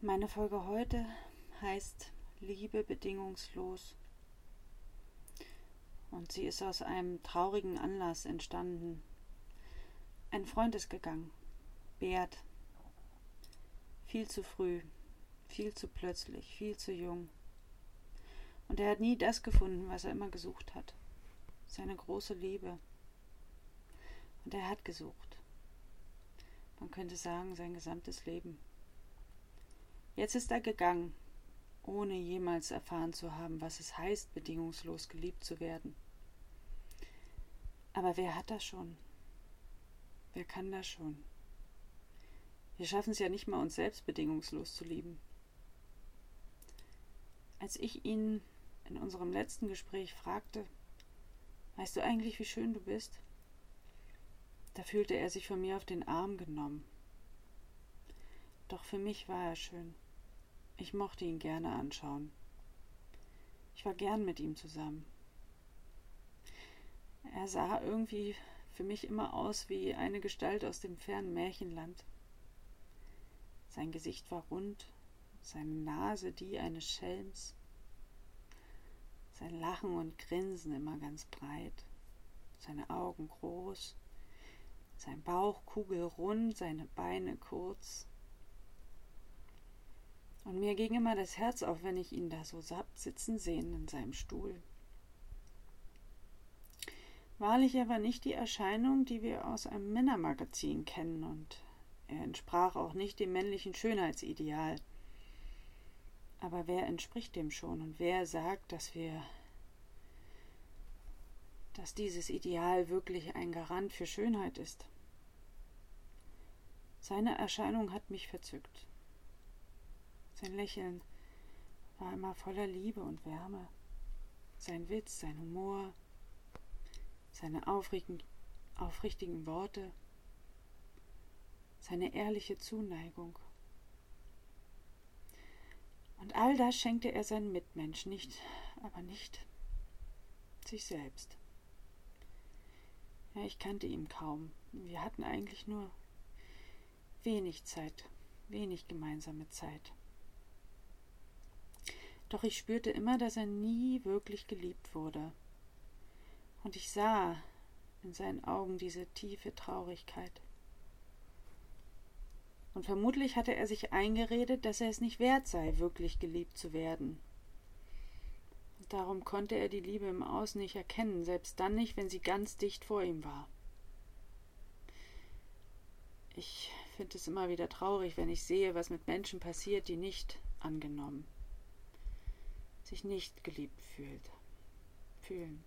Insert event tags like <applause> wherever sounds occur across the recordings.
Meine Folge heute heißt Liebe bedingungslos. Und sie ist aus einem traurigen Anlass entstanden. Ein Freund ist gegangen, Bert. Viel zu früh, viel zu plötzlich, viel zu jung. Und er hat nie das gefunden, was er immer gesucht hat. Seine große Liebe. Und er hat gesucht. Man könnte sagen, sein gesamtes Leben. Jetzt ist er gegangen, ohne jemals erfahren zu haben, was es heißt, bedingungslos geliebt zu werden. Aber wer hat das schon? Wer kann das schon? Wir schaffen es ja nicht mal, uns selbst bedingungslos zu lieben. Als ich ihn in unserem letzten Gespräch fragte, weißt du eigentlich, wie schön du bist? Da fühlte er sich von mir auf den Arm genommen. Doch für mich war er schön. Ich mochte ihn gerne anschauen. Ich war gern mit ihm zusammen. Er sah irgendwie für mich immer aus wie eine Gestalt aus dem fernen Märchenland. Sein Gesicht war rund, seine Nase die eines Schelms, sein Lachen und Grinsen immer ganz breit, seine Augen groß, sein Bauch kugelrund, seine Beine kurz, und mir ging immer das Herz auf, wenn ich ihn da so sitzen sehen in seinem Stuhl. Wahrlich, er war nicht die Erscheinung, die wir aus einem Männermagazin kennen, und er entsprach auch nicht dem männlichen Schönheitsideal. Aber wer entspricht dem schon und wer sagt, dass wir dass dieses Ideal wirklich ein Garant für Schönheit ist? Seine Erscheinung hat mich verzückt. Sein Lächeln war immer voller Liebe und Wärme. Sein Witz, sein Humor, seine aufrichtigen Worte, seine ehrliche Zuneigung. Und all das schenkte er seinen Mitmenschen nicht, aber nicht sich selbst. Ja, ich kannte ihn kaum. Wir hatten eigentlich nur wenig Zeit, wenig gemeinsame Zeit. Doch ich spürte immer, dass er nie wirklich geliebt wurde. Und ich sah in seinen Augen diese tiefe Traurigkeit. Und vermutlich hatte er sich eingeredet, dass er es nicht wert sei, wirklich geliebt zu werden. Und darum konnte er die Liebe im Außen nicht erkennen, selbst dann nicht, wenn sie ganz dicht vor ihm war. Ich finde es immer wieder traurig, wenn ich sehe, was mit Menschen passiert, die nicht angenommen sich nicht geliebt fühlt. Fühlen.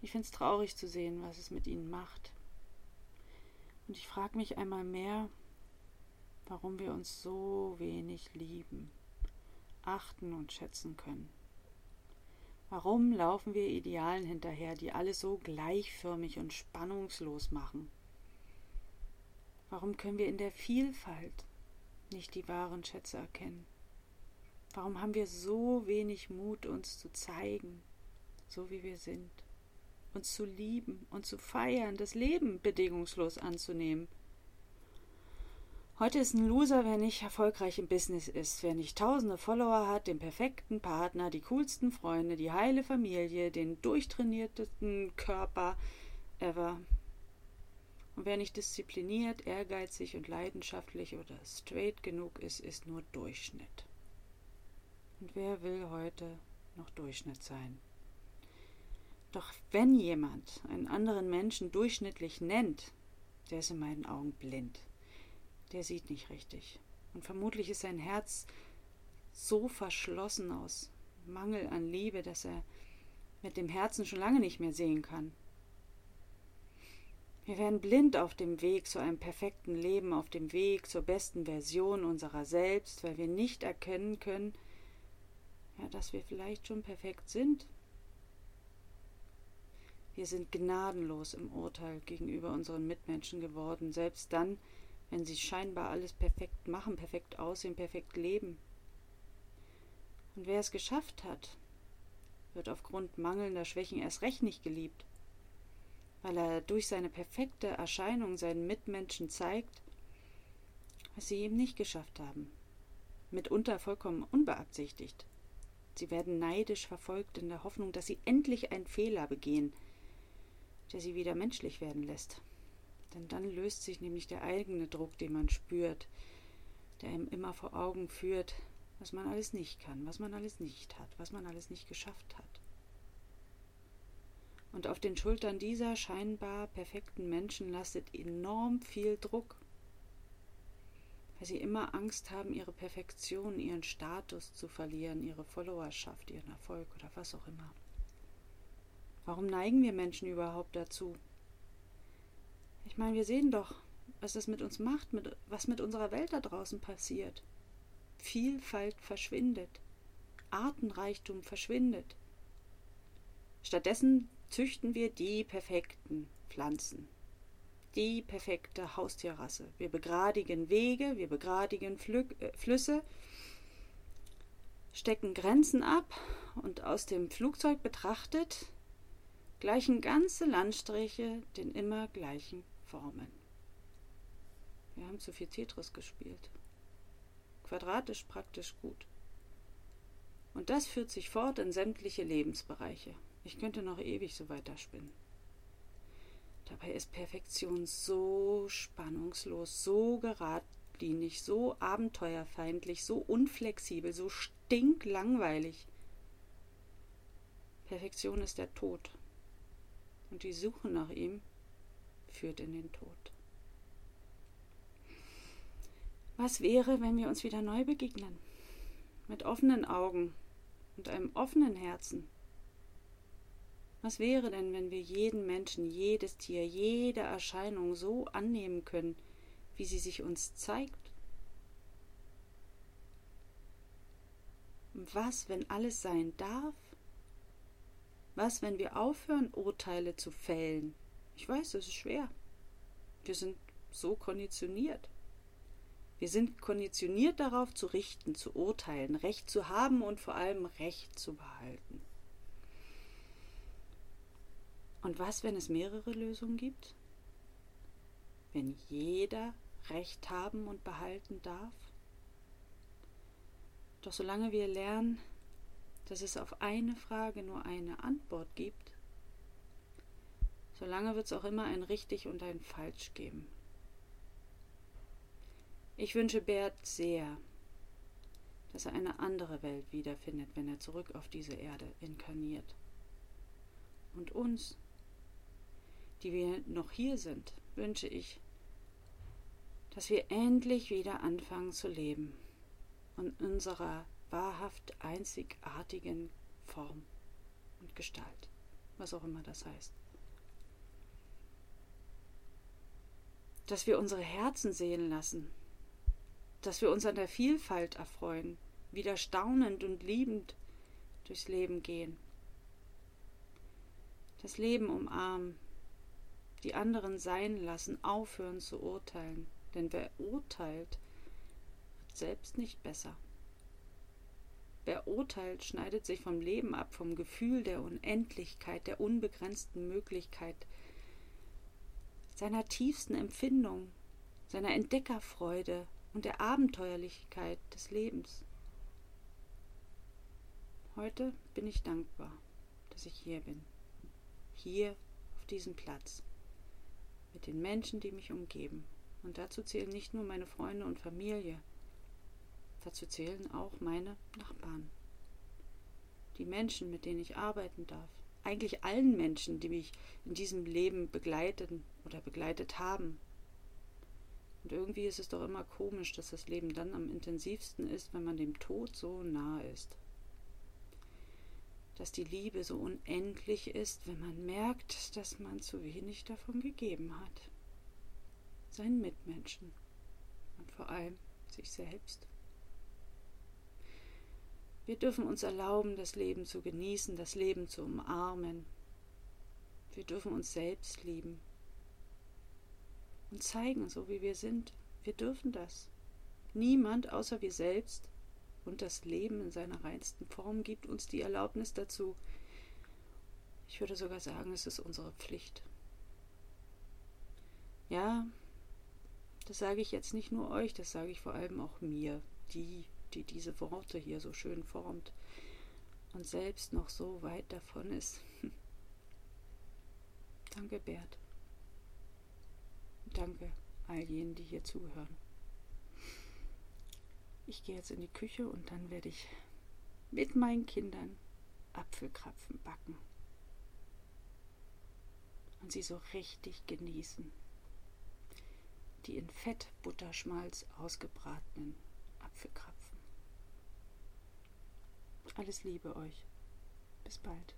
Ich finde es traurig zu sehen, was es mit ihnen macht. Und ich frage mich einmal mehr, warum wir uns so wenig lieben, achten und schätzen können. Warum laufen wir Idealen hinterher, die alles so gleichförmig und spannungslos machen? Warum können wir in der Vielfalt nicht die wahren Schätze erkennen? Warum haben wir so wenig Mut, uns zu zeigen, so wie wir sind, uns zu lieben und zu feiern, das Leben bedingungslos anzunehmen? Heute ist ein Loser, wer nicht erfolgreich im Business ist, wer nicht tausende Follower hat, den perfekten Partner, die coolsten Freunde, die heile Familie, den durchtrainiertesten Körper ever. Und wer nicht diszipliniert, ehrgeizig und leidenschaftlich oder straight genug ist, ist nur Durchschnitt. Und wer will heute noch Durchschnitt sein? Doch wenn jemand einen anderen Menschen durchschnittlich nennt, der ist in meinen Augen blind. Der sieht nicht richtig. Und vermutlich ist sein Herz so verschlossen aus Mangel an Liebe, dass er mit dem Herzen schon lange nicht mehr sehen kann. Wir werden blind auf dem Weg zu einem perfekten Leben, auf dem Weg zur besten Version unserer selbst, weil wir nicht erkennen können, ja, dass wir vielleicht schon perfekt sind. Wir sind gnadenlos im Urteil gegenüber unseren Mitmenschen geworden, selbst dann, wenn sie scheinbar alles perfekt machen, perfekt aussehen, perfekt leben. Und wer es geschafft hat, wird aufgrund mangelnder Schwächen erst recht nicht geliebt, weil er durch seine perfekte Erscheinung seinen Mitmenschen zeigt, was sie eben nicht geschafft haben. Mitunter vollkommen unbeabsichtigt. Sie werden neidisch verfolgt in der Hoffnung, dass sie endlich einen Fehler begehen, der sie wieder menschlich werden lässt. Denn dann löst sich nämlich der eigene Druck, den man spürt, der ihm immer vor Augen führt, was man alles nicht kann, was man alles nicht hat, was man alles nicht geschafft hat. Und auf den Schultern dieser scheinbar perfekten Menschen lastet enorm viel Druck, weil sie immer Angst haben, ihre Perfektion, ihren Status zu verlieren, ihre Followerschaft, ihren Erfolg oder was auch immer. Warum neigen wir Menschen überhaupt dazu? Ich meine, wir sehen doch, was es mit uns macht, mit, was mit unserer Welt da draußen passiert. Vielfalt verschwindet, Artenreichtum verschwindet. Stattdessen züchten wir die perfekten Pflanzen, die perfekte Haustierrasse. Wir begradigen Wege, wir begradigen Flü äh, Flüsse, stecken Grenzen ab und aus dem Flugzeug betrachtet gleichen ganze Landstriche den immer gleichen Formen. Wir haben zu viel Tetris gespielt. Quadratisch praktisch gut. Und das führt sich fort in sämtliche Lebensbereiche. Ich könnte noch ewig so weiterspinnen. Dabei ist Perfektion so spannungslos, so geradlinig, so abenteuerfeindlich, so unflexibel, so stinklangweilig. Perfektion ist der Tod und die Suche nach ihm führt in den Tod. Was wäre, wenn wir uns wieder neu begegnen? Mit offenen Augen und einem offenen Herzen. Was wäre denn, wenn wir jeden Menschen, jedes Tier, jede Erscheinung so annehmen können, wie sie sich uns zeigt? Was, wenn alles sein darf was, wenn wir aufhören, Urteile zu fällen? Ich weiß, das ist schwer. Wir sind so konditioniert. Wir sind konditioniert darauf zu richten, zu urteilen, Recht zu haben und vor allem Recht zu behalten. Und was, wenn es mehrere Lösungen gibt? Wenn jeder Recht haben und behalten darf? Doch solange wir lernen, dass es auf eine Frage nur eine Antwort gibt, solange wird es auch immer ein richtig und ein falsch geben. Ich wünsche Bert sehr, dass er eine andere Welt wiederfindet, wenn er zurück auf diese Erde inkarniert. Und uns, die wir noch hier sind, wünsche ich, dass wir endlich wieder anfangen zu leben und unserer wahrhaft einzigartigen Form und Gestalt, was auch immer das heißt. Dass wir unsere Herzen sehen lassen, dass wir uns an der Vielfalt erfreuen, wieder staunend und liebend durchs Leben gehen. Das Leben umarmen, die anderen sein lassen, aufhören zu urteilen, denn wer urteilt, wird selbst nicht besser. Wer urteilt, schneidet sich vom Leben ab, vom Gefühl der Unendlichkeit, der unbegrenzten Möglichkeit, seiner tiefsten Empfindung, seiner Entdeckerfreude und der Abenteuerlichkeit des Lebens. Heute bin ich dankbar, dass ich hier bin, hier auf diesem Platz, mit den Menschen, die mich umgeben. Und dazu zählen nicht nur meine Freunde und Familie, Dazu zählen auch meine Nachbarn. Die Menschen, mit denen ich arbeiten darf. Eigentlich allen Menschen, die mich in diesem Leben begleiten oder begleitet haben. Und irgendwie ist es doch immer komisch, dass das Leben dann am intensivsten ist, wenn man dem Tod so nahe ist. Dass die Liebe so unendlich ist, wenn man merkt, dass man zu wenig davon gegeben hat. Seinen Mitmenschen und vor allem sich selbst. Wir dürfen uns erlauben, das Leben zu genießen, das Leben zu umarmen. Wir dürfen uns selbst lieben und zeigen, so wie wir sind. Wir dürfen das. Niemand außer wir selbst und das Leben in seiner reinsten Form gibt uns die Erlaubnis dazu. Ich würde sogar sagen, es ist unsere Pflicht. Ja, das sage ich jetzt nicht nur euch, das sage ich vor allem auch mir, die, die diese Worte hier so schön formt und selbst noch so weit davon ist. <laughs> Danke, Bert. Danke all jenen, die hier zuhören. Ich gehe jetzt in die Küche und dann werde ich mit meinen Kindern Apfelkrapfen backen und sie so richtig genießen. Die in Fett, Butterschmalz ausgebratenen Apfelkrapfen. Alles Liebe euch. Bis bald.